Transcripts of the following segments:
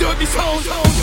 do it be whole.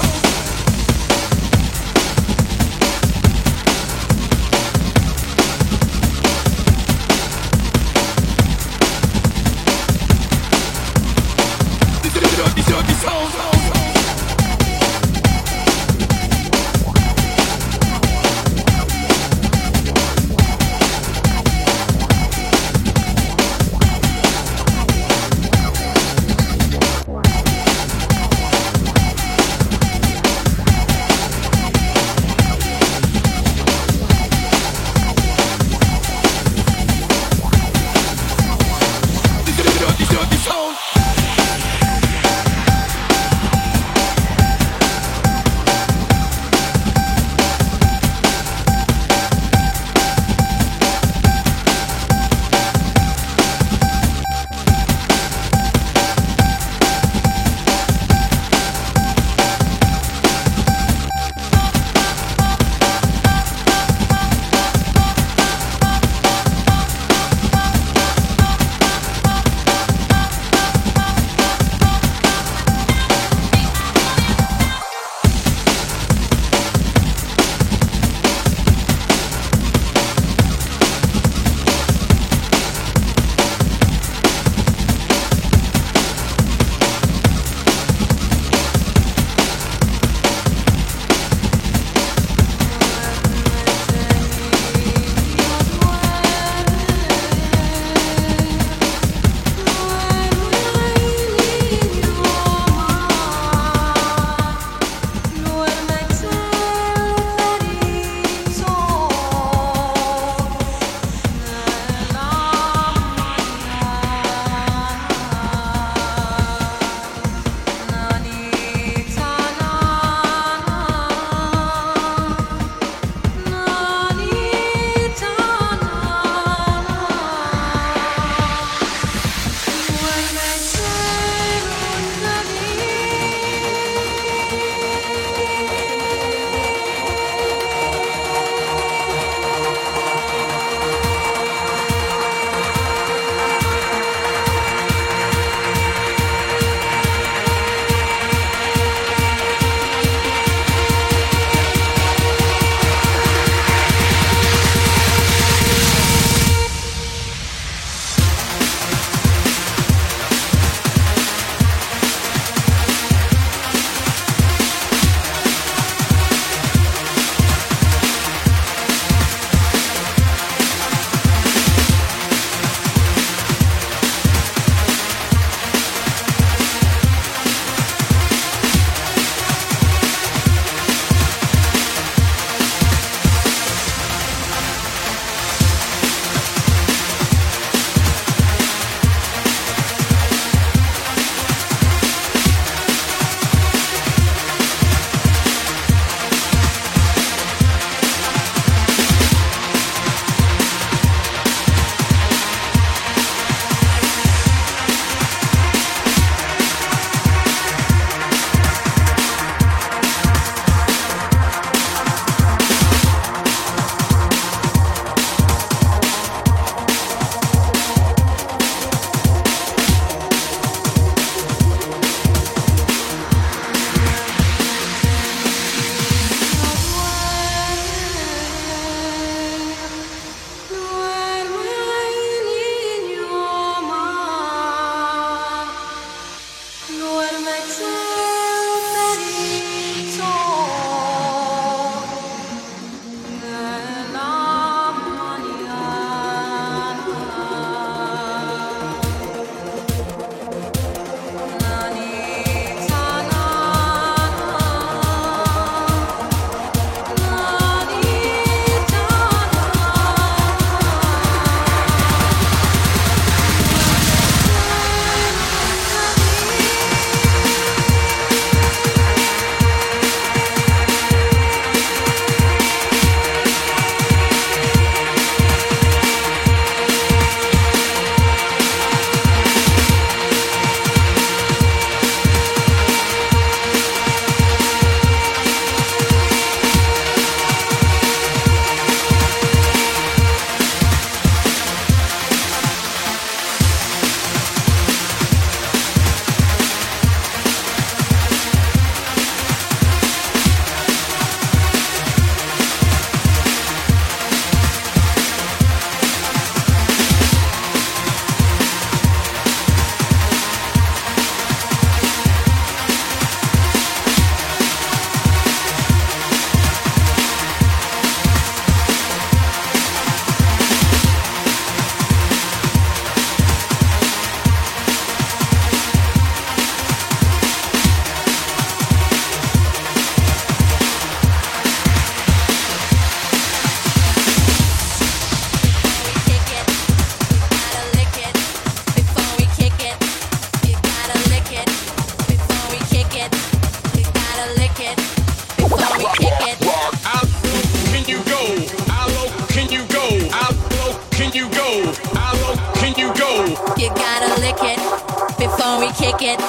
we kick it,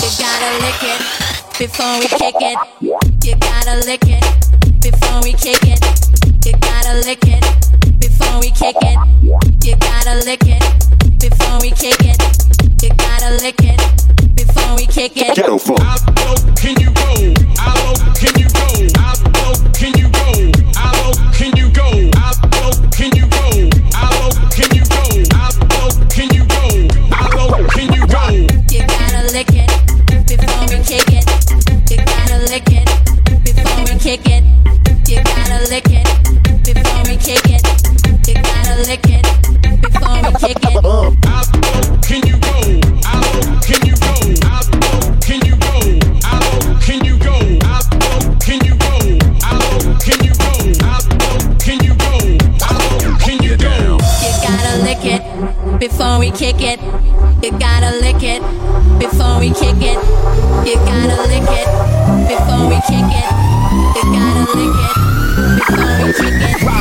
you gotta lick it. Before we kick it, you gotta lick it. Before we kick it, you gotta lick it. Before we kick it, you gotta lick it. Before we kick it, you gotta lick it. Before we kick it. Ghetto can you go? You gotta lick it before we kick it. You gotta lick it before we kick it.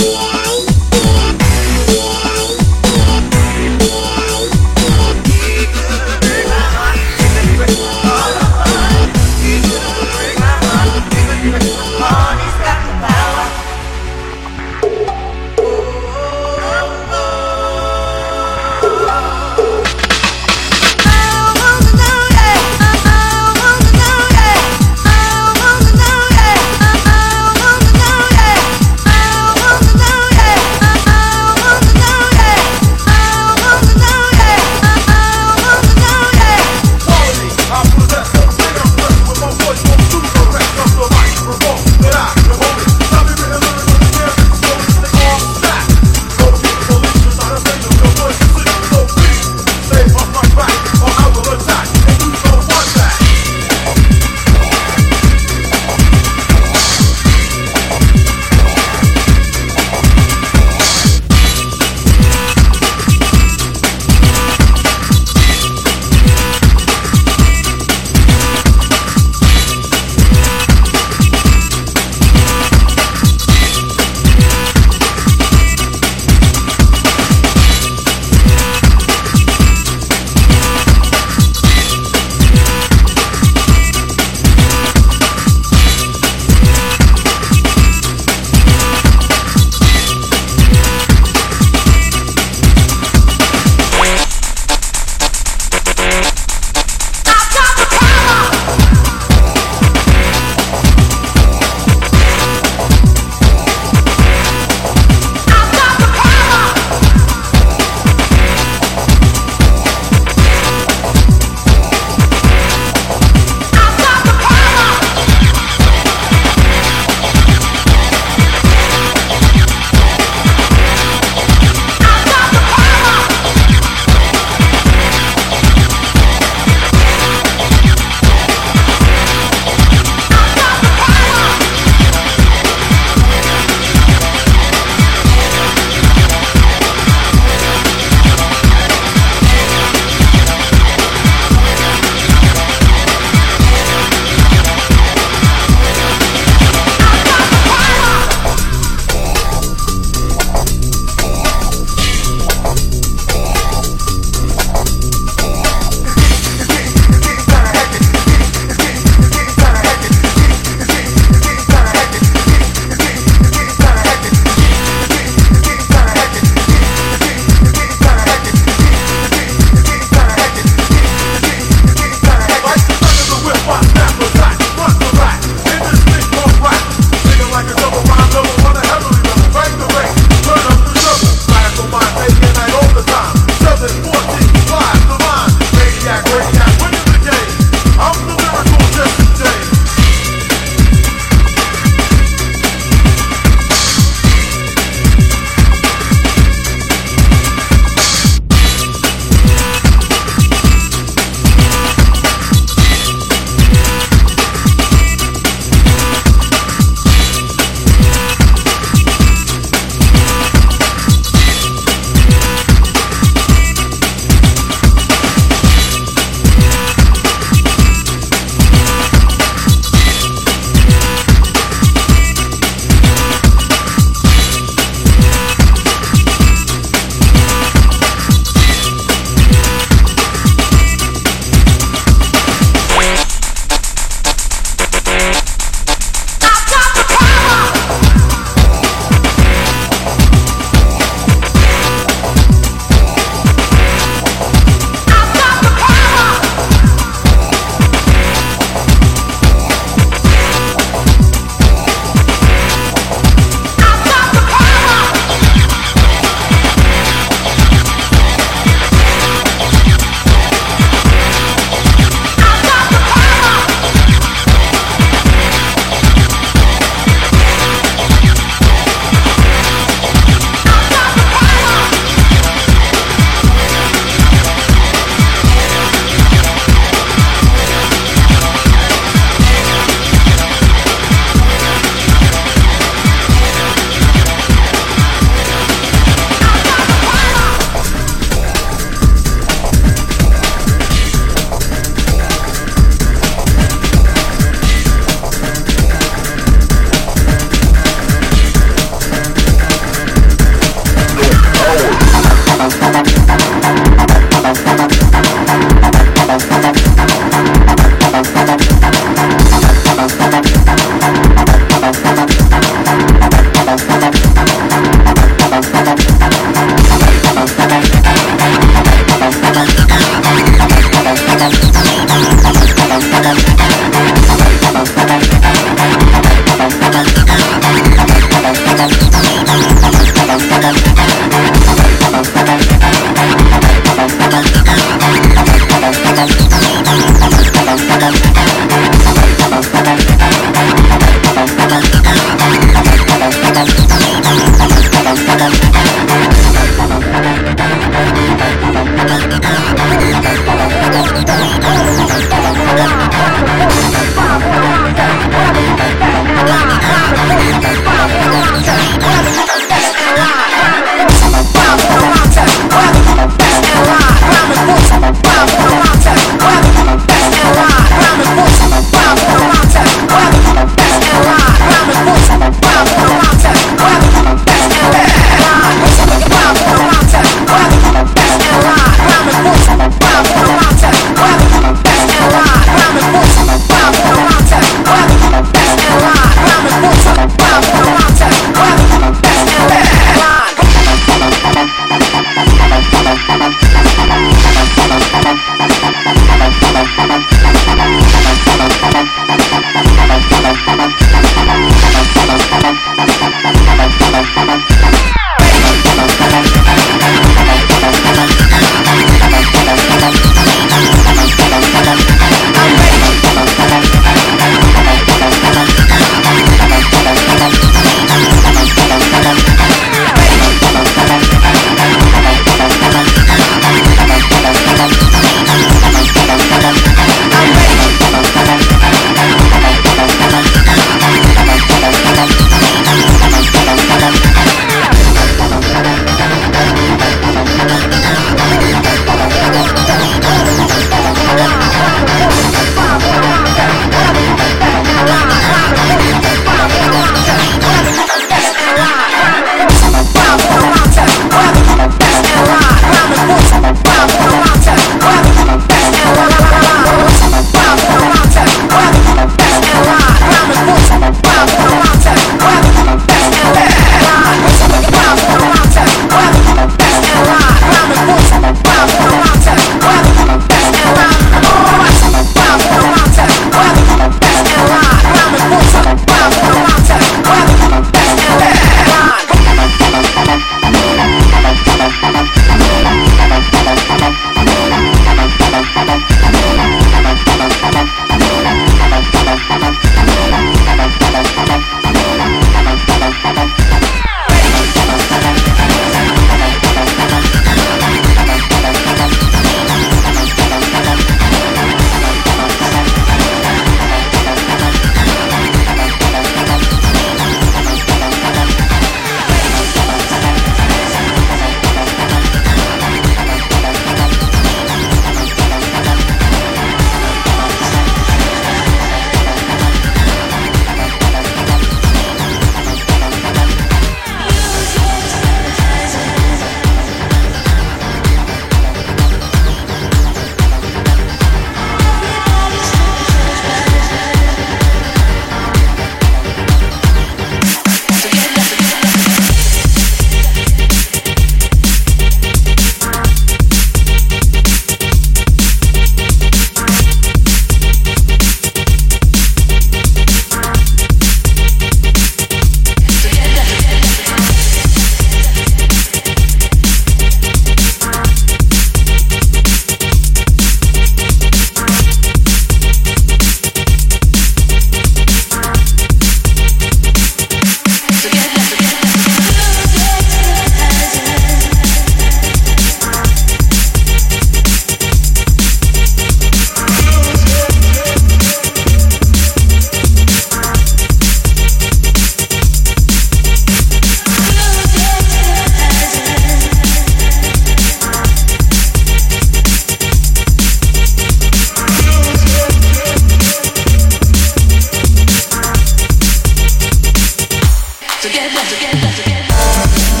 got to get home.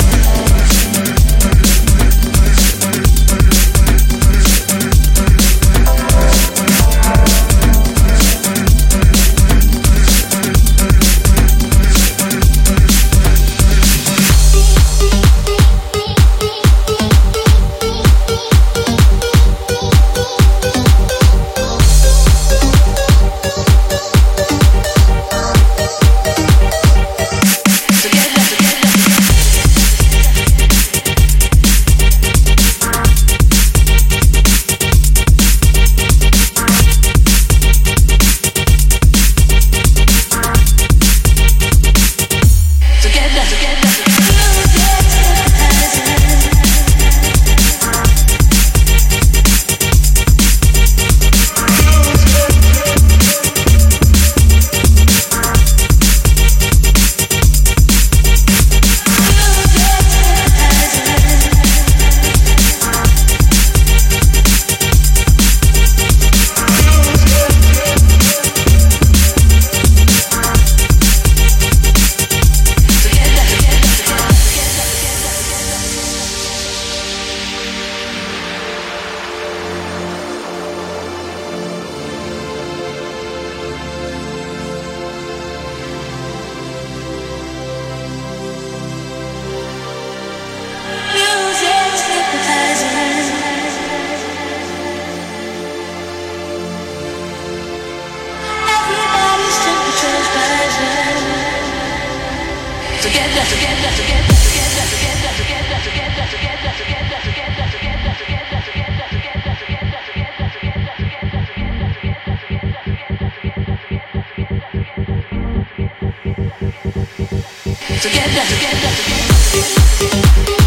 Let's hear that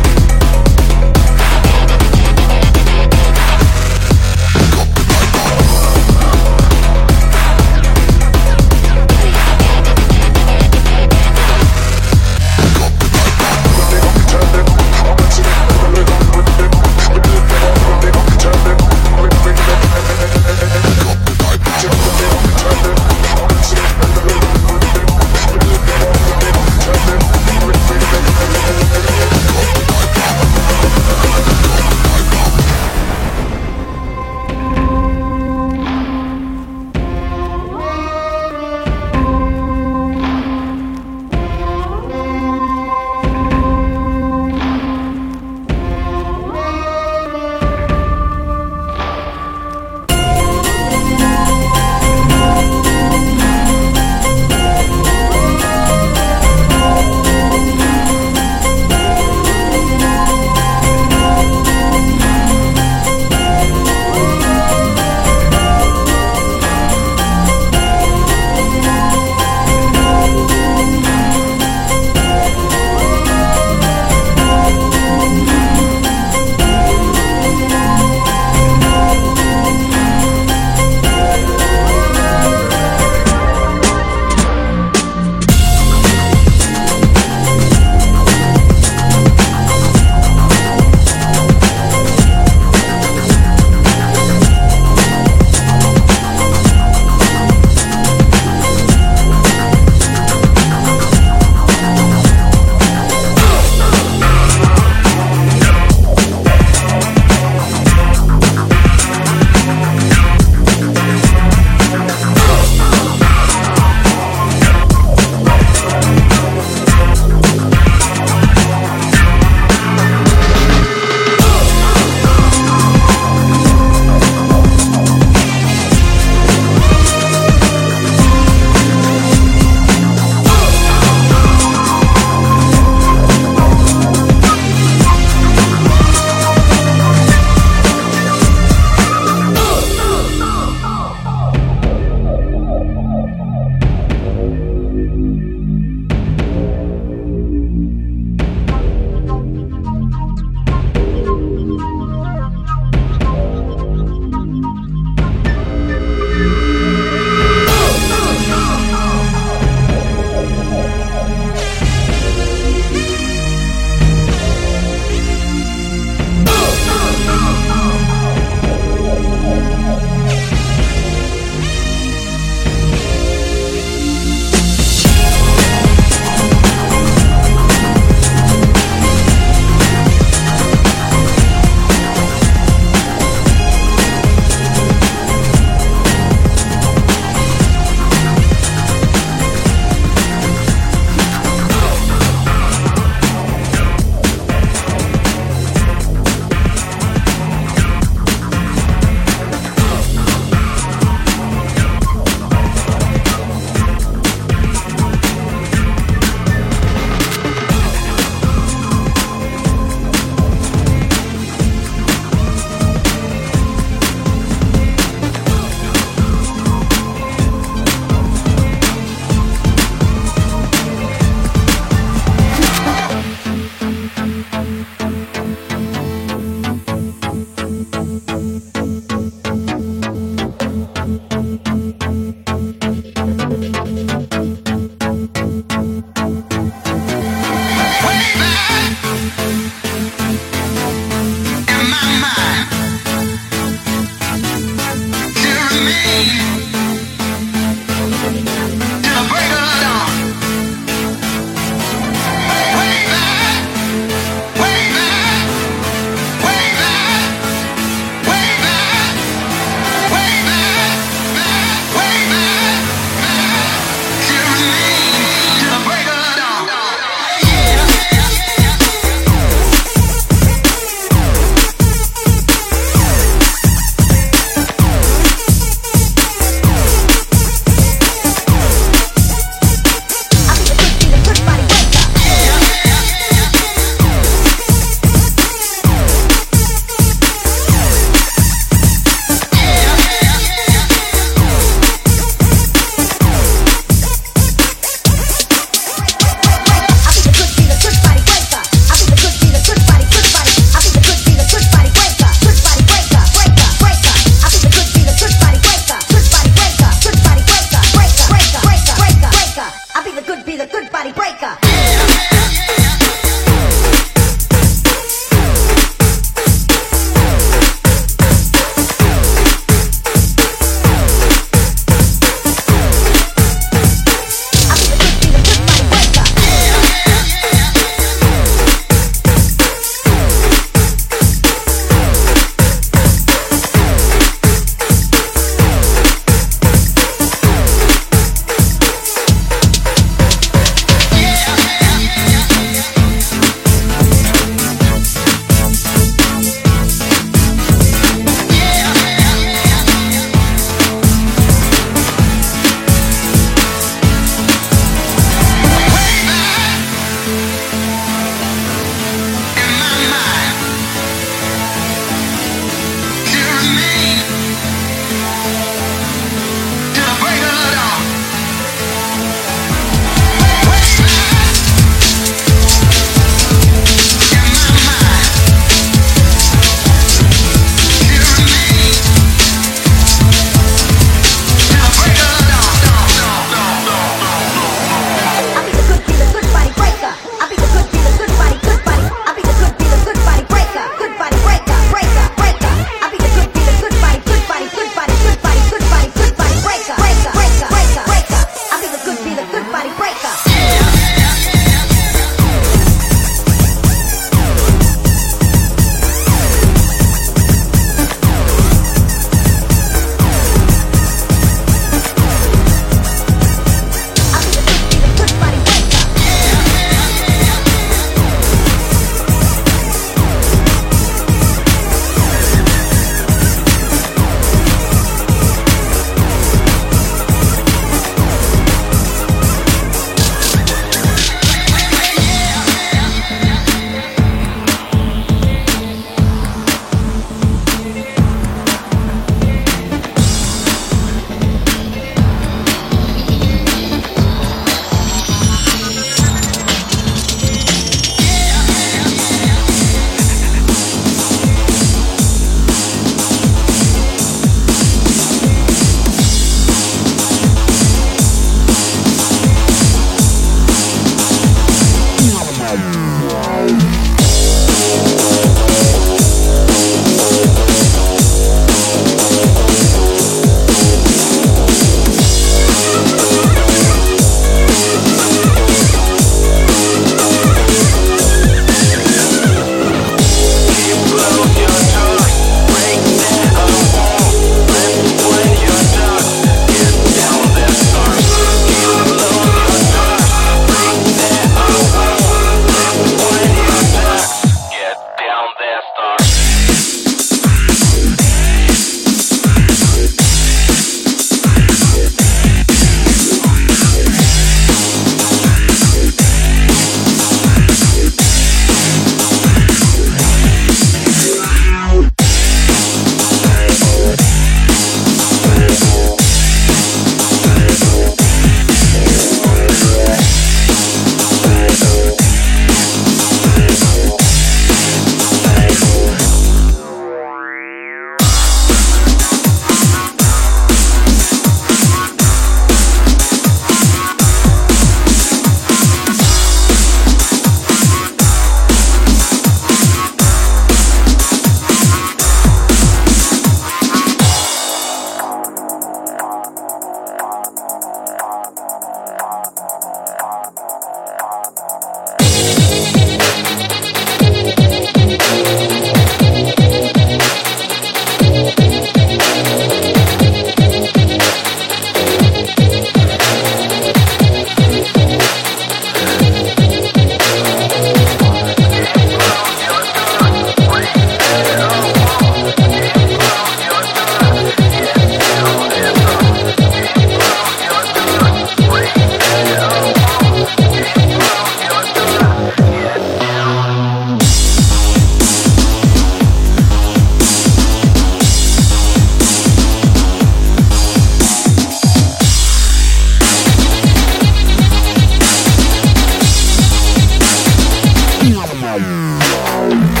Yeah.